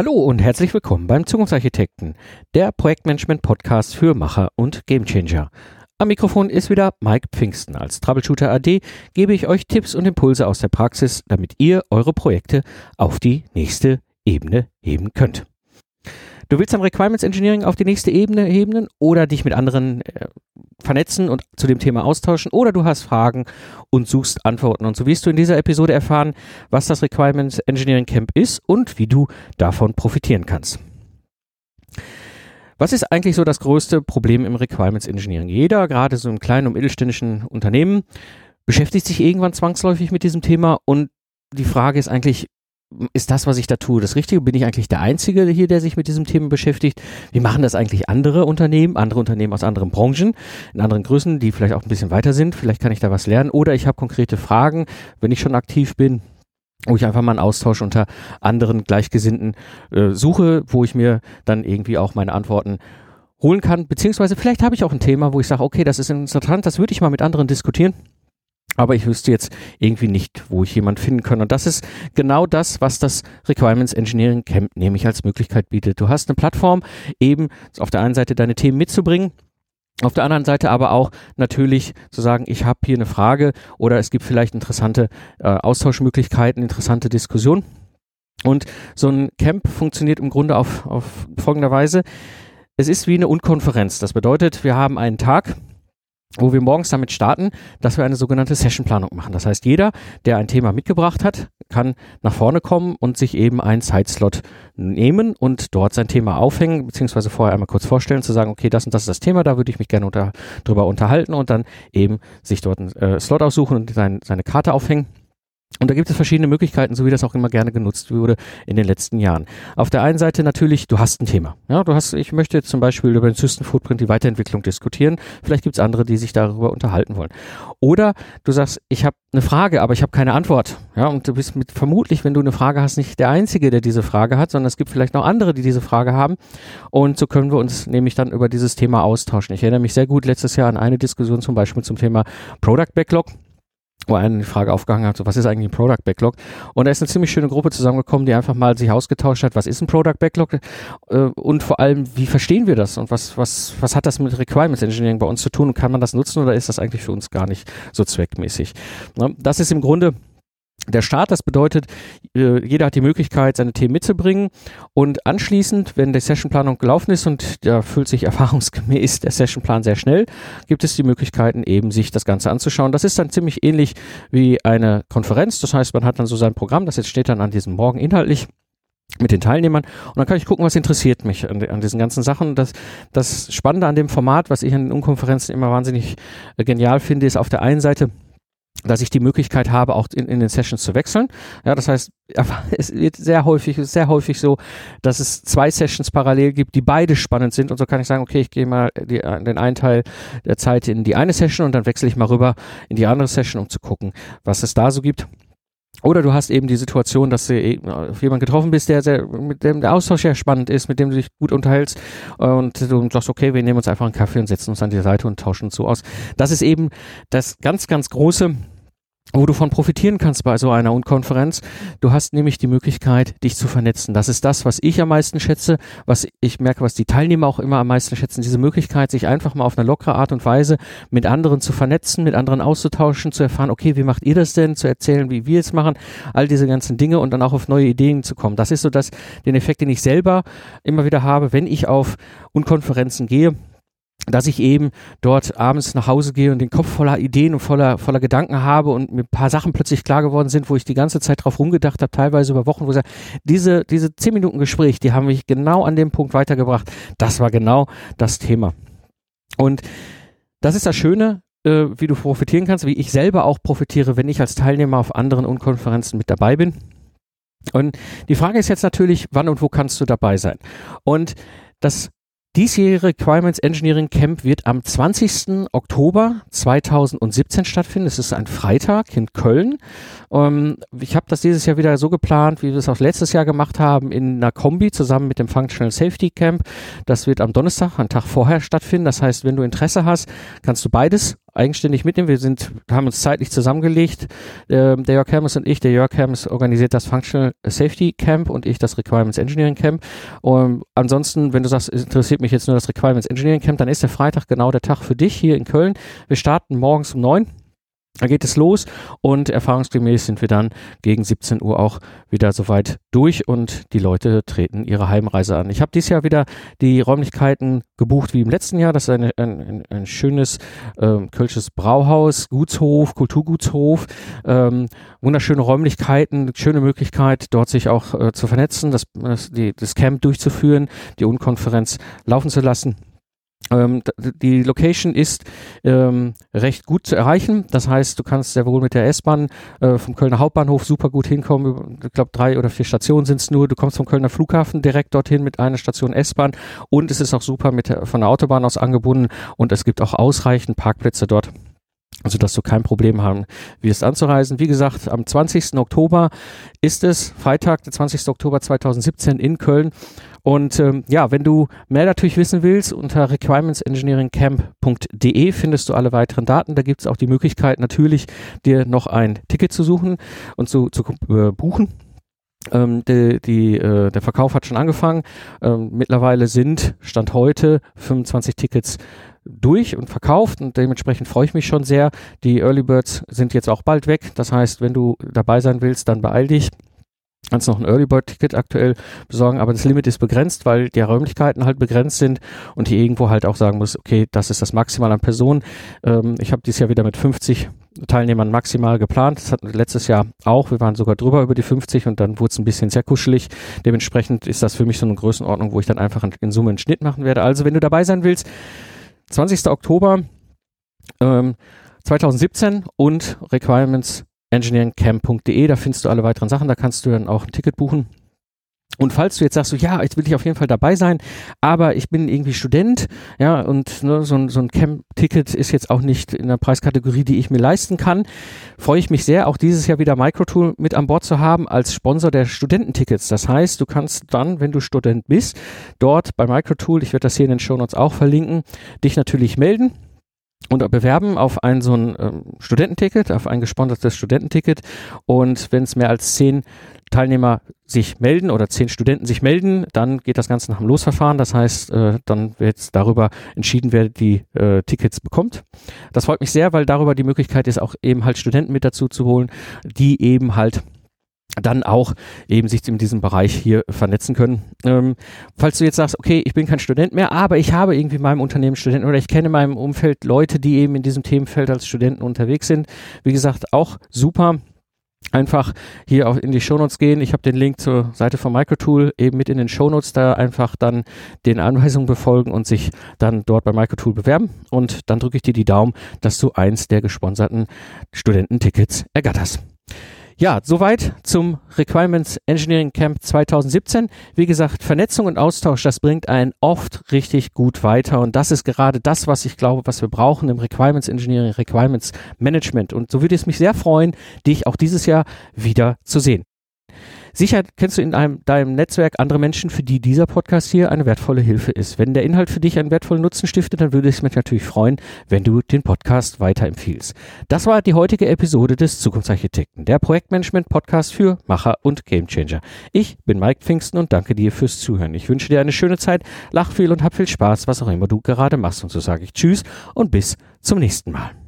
Hallo und herzlich willkommen beim Zukunftsarchitekten, der Projektmanagement-Podcast für Macher und Gamechanger. Am Mikrofon ist wieder Mike Pfingsten. Als Troubleshooter AD gebe ich euch Tipps und Impulse aus der Praxis, damit ihr eure Projekte auf die nächste Ebene heben könnt. Du willst am Requirements Engineering auf die nächste Ebene heben oder dich mit anderen äh, vernetzen und zu dem Thema austauschen oder du hast Fragen und suchst Antworten. Und so wirst du in dieser Episode erfahren, was das Requirements Engineering Camp ist und wie du davon profitieren kannst. Was ist eigentlich so das größte Problem im Requirements Engineering? Jeder, gerade so im kleinen und mittelständischen Unternehmen, beschäftigt sich irgendwann zwangsläufig mit diesem Thema und die Frage ist eigentlich, ist das, was ich da tue, das Richtige? Bin ich eigentlich der Einzige hier, der sich mit diesem Thema beschäftigt? Wie machen das eigentlich andere Unternehmen, andere Unternehmen aus anderen Branchen, in anderen Größen, die vielleicht auch ein bisschen weiter sind? Vielleicht kann ich da was lernen. Oder ich habe konkrete Fragen, wenn ich schon aktiv bin, wo ich einfach mal einen Austausch unter anderen Gleichgesinnten äh, suche, wo ich mir dann irgendwie auch meine Antworten holen kann. Beziehungsweise vielleicht habe ich auch ein Thema, wo ich sage, okay, das ist interessant, das würde ich mal mit anderen diskutieren aber ich wüsste jetzt irgendwie nicht, wo ich jemand finden kann. Und das ist genau das, was das Requirements Engineering Camp nämlich als Möglichkeit bietet. Du hast eine Plattform, eben auf der einen Seite deine Themen mitzubringen, auf der anderen Seite aber auch natürlich zu sagen, ich habe hier eine Frage oder es gibt vielleicht interessante äh, Austauschmöglichkeiten, interessante Diskussionen. Und so ein Camp funktioniert im Grunde auf, auf folgender Weise. Es ist wie eine Unkonferenz. Das bedeutet, wir haben einen Tag, wo wir morgens damit starten, dass wir eine sogenannte Sessionplanung machen. Das heißt, jeder, der ein Thema mitgebracht hat, kann nach vorne kommen und sich eben einen Zeitslot nehmen und dort sein Thema aufhängen, beziehungsweise vorher einmal kurz vorstellen, zu sagen, okay, das und das ist das Thema, da würde ich mich gerne unter, drüber unterhalten und dann eben sich dort einen äh, Slot aussuchen und sein, seine Karte aufhängen. Und da gibt es verschiedene Möglichkeiten, so wie das auch immer gerne genutzt wurde in den letzten Jahren. Auf der einen Seite natürlich, du hast ein Thema. Ja, du hast, ich möchte zum Beispiel über den System Footprint die Weiterentwicklung diskutieren. Vielleicht gibt es andere, die sich darüber unterhalten wollen. Oder du sagst, ich habe eine Frage, aber ich habe keine Antwort. Ja, und du bist mit vermutlich, wenn du eine Frage hast, nicht der Einzige, der diese Frage hat, sondern es gibt vielleicht noch andere, die diese Frage haben. Und so können wir uns nämlich dann über dieses Thema austauschen. Ich erinnere mich sehr gut letztes Jahr an eine Diskussion zum Beispiel zum Thema Product Backlog wo einer die Frage aufgehangen hat, so, was ist eigentlich ein Product Backlog? Und da ist eine ziemlich schöne Gruppe zusammengekommen, die einfach mal sich ausgetauscht hat, was ist ein Product Backlog äh, und vor allem, wie verstehen wir das und was, was, was hat das mit Requirements Engineering bei uns zu tun und kann man das nutzen oder ist das eigentlich für uns gar nicht so zweckmäßig? Ne? Das ist im Grunde der Start, das bedeutet, äh, jeder hat die Möglichkeit, seine Themen mitzubringen und anschließend, wenn die Sessionplanung gelaufen ist und da füllt sich erfahrungsgemäß der Sessionplan sehr schnell, gibt es die Möglichkeiten eben, sich das Ganze anzuschauen. Das ist dann ziemlich ähnlich wie eine Konferenz. Das heißt, man hat dann so sein Programm, das jetzt steht dann an diesem Morgen inhaltlich mit den Teilnehmern und dann kann ich gucken, was interessiert mich an, an diesen ganzen Sachen. Das, das Spannende an dem Format, was ich an den Unkonferenzen immer wahnsinnig äh, genial finde, ist auf der einen Seite, dass ich die Möglichkeit habe, auch in, in den Sessions zu wechseln. Ja, das heißt, es wird sehr häufig, sehr häufig so, dass es zwei Sessions parallel gibt, die beide spannend sind. Und so kann ich sagen, okay, ich gehe mal die, den einen Teil der Zeit in die eine Session und dann wechsle ich mal rüber in die andere Session, um zu gucken, was es da so gibt. Oder du hast eben die Situation, dass du auf jemanden getroffen bist, der, sehr, mit dem der Austausch sehr spannend ist, mit dem du dich gut unterhältst und du sagst, okay, wir nehmen uns einfach einen Kaffee und setzen uns an die Seite und tauschen uns so aus. Das ist eben das ganz, ganz große wo du von profitieren kannst bei so einer Unkonferenz. Du hast nämlich die Möglichkeit, dich zu vernetzen. Das ist das, was ich am meisten schätze, was ich merke, was die Teilnehmer auch immer am meisten schätzen. Diese Möglichkeit, sich einfach mal auf eine lockere Art und Weise mit anderen zu vernetzen, mit anderen auszutauschen, zu erfahren, okay, wie macht ihr das denn, zu erzählen, wie wir es machen, all diese ganzen Dinge und dann auch auf neue Ideen zu kommen. Das ist so das, den Effekt, den ich selber immer wieder habe, wenn ich auf Unkonferenzen gehe dass ich eben dort abends nach Hause gehe und den Kopf voller Ideen und voller, voller Gedanken habe und mir ein paar Sachen plötzlich klar geworden sind, wo ich die ganze Zeit drauf rumgedacht habe, teilweise über Wochen, wo ich sage, diese, diese zehn Minuten Gespräch, die haben mich genau an dem Punkt weitergebracht. Das war genau das Thema. Und das ist das Schöne, äh, wie du profitieren kannst, wie ich selber auch profitiere, wenn ich als Teilnehmer auf anderen Unkonferenzen mit dabei bin. Und die Frage ist jetzt natürlich, wann und wo kannst du dabei sein? Und das diesjährige Requirements Engineering Camp wird am 20. Oktober 2017 stattfinden. Es ist ein Freitag in Köln. Ähm, ich habe das dieses Jahr wieder so geplant, wie wir es auch letztes Jahr gemacht haben, in einer Kombi zusammen mit dem Functional Safety Camp. Das wird am Donnerstag, einen Tag vorher stattfinden. Das heißt, wenn du Interesse hast, kannst du beides eigenständig mitnehmen. Wir sind, haben uns zeitlich zusammengelegt. Ähm, der Jörg Hermes und ich, der Jörg Hermes organisiert das Functional Safety Camp und ich das Requirements Engineering Camp. Und ansonsten, wenn du sagst, interessiert mich jetzt nur das Requirements Engineering Camp, dann ist der Freitag genau der Tag für dich hier in Köln. Wir starten morgens um neun da geht es los und erfahrungsgemäß sind wir dann gegen 17 Uhr auch wieder soweit durch und die Leute treten ihre Heimreise an. Ich habe dieses Jahr wieder die Räumlichkeiten gebucht wie im letzten Jahr. Das ist eine, ein, ein, schönes ähm, kölsches Brauhaus, Gutshof, Kulturgutshof, ähm, wunderschöne Räumlichkeiten, schöne Möglichkeit, dort sich auch äh, zu vernetzen, das, das, die, das Camp durchzuführen, die Unkonferenz laufen zu lassen. Ähm, die Location ist ähm, recht gut zu erreichen. Das heißt, du kannst sehr wohl mit der S-Bahn äh, vom Kölner Hauptbahnhof super gut hinkommen. Ich glaube, drei oder vier Stationen sind es nur. Du kommst vom Kölner Flughafen direkt dorthin mit einer Station S-Bahn und es ist auch super mit von der Autobahn aus angebunden und es gibt auch ausreichend Parkplätze dort. Also, dass du kein Problem haben wirst anzureisen. Wie gesagt, am 20. Oktober ist es, Freitag, der 20. Oktober 2017 in Köln. Und ähm, ja, wenn du mehr natürlich wissen willst, unter requirementsengineeringcamp.de findest du alle weiteren Daten. Da gibt es auch die Möglichkeit, natürlich dir noch ein Ticket zu suchen und zu, zu äh, buchen. Ähm, die, die, äh, der Verkauf hat schon angefangen. Ähm, mittlerweile sind, Stand heute, 25 Tickets durch und verkauft und dementsprechend freue ich mich schon sehr. Die Early Birds sind jetzt auch bald weg. Das heißt, wenn du dabei sein willst, dann beeil dich kannst noch ein Early Bird Ticket aktuell besorgen, aber das Limit ist begrenzt, weil die Räumlichkeiten halt begrenzt sind und hier irgendwo halt auch sagen muss, okay, das ist das Maximal an Personen. Ähm, ich habe dieses Jahr wieder mit 50 Teilnehmern maximal geplant. Das hatten wir letztes Jahr auch. Wir waren sogar drüber über die 50 und dann wurde es ein bisschen sehr kuschelig. Dementsprechend ist das für mich so eine Größenordnung, wo ich dann einfach in Summe einen Schnitt machen werde. Also wenn du dabei sein willst, 20. Oktober ähm, 2017 und Requirements engineeringcamp.de, da findest du alle weiteren Sachen, da kannst du dann auch ein Ticket buchen. Und falls du jetzt sagst, so, ja, jetzt will ich auf jeden Fall dabei sein, aber ich bin irgendwie Student, ja, und ne, so, so ein Camp-Ticket ist jetzt auch nicht in der Preiskategorie, die ich mir leisten kann, freue ich mich sehr, auch dieses Jahr wieder Microtool mit an Bord zu haben als Sponsor der Studententickets. Das heißt, du kannst dann, wenn du Student bist, dort bei Microtool, ich werde das hier in den Show Notes auch verlinken, dich natürlich melden und bewerben auf ein so ein ähm, Studententicket, auf ein gesponsertes Studententicket. Und wenn es mehr als zehn Teilnehmer sich melden oder zehn Studenten sich melden, dann geht das Ganze nach dem Losverfahren. Das heißt, äh, dann wird darüber entschieden, wer die äh, Tickets bekommt. Das freut mich sehr, weil darüber die Möglichkeit ist, auch eben halt Studenten mit dazu zu holen, die eben halt dann auch eben sich in diesem Bereich hier vernetzen können. Ähm, falls du jetzt sagst, okay, ich bin kein Student mehr, aber ich habe irgendwie in meinem Unternehmen Studenten oder ich kenne in meinem Umfeld Leute, die eben in diesem Themenfeld als Studenten unterwegs sind. Wie gesagt, auch super. Einfach hier auch in die Shownotes gehen. Ich habe den Link zur Seite von Microtool eben mit in den Shownotes, da einfach dann den Anweisungen befolgen und sich dann dort bei Microtool bewerben. Und dann drücke ich dir die Daumen, dass du eins der gesponserten Studententickets ergatterst. Ja, soweit zum Requirements Engineering Camp 2017. Wie gesagt, Vernetzung und Austausch, das bringt einen oft richtig gut weiter. Und das ist gerade das, was ich glaube, was wir brauchen im Requirements Engineering, Requirements Management. Und so würde es mich sehr freuen, dich auch dieses Jahr wieder zu sehen. Sicher kennst du in einem, deinem Netzwerk andere Menschen, für die dieser Podcast hier eine wertvolle Hilfe ist. Wenn der Inhalt für dich einen wertvollen Nutzen stiftet, dann würde es mich natürlich freuen, wenn du den Podcast weiterempfiehlst. Das war die heutige Episode des Zukunftsarchitekten, der Projektmanagement-Podcast für Macher und Gamechanger. Ich bin Mike Pfingsten und danke dir fürs Zuhören. Ich wünsche dir eine schöne Zeit, lach viel und hab viel Spaß, was auch immer du gerade machst. Und so sage ich Tschüss und bis zum nächsten Mal.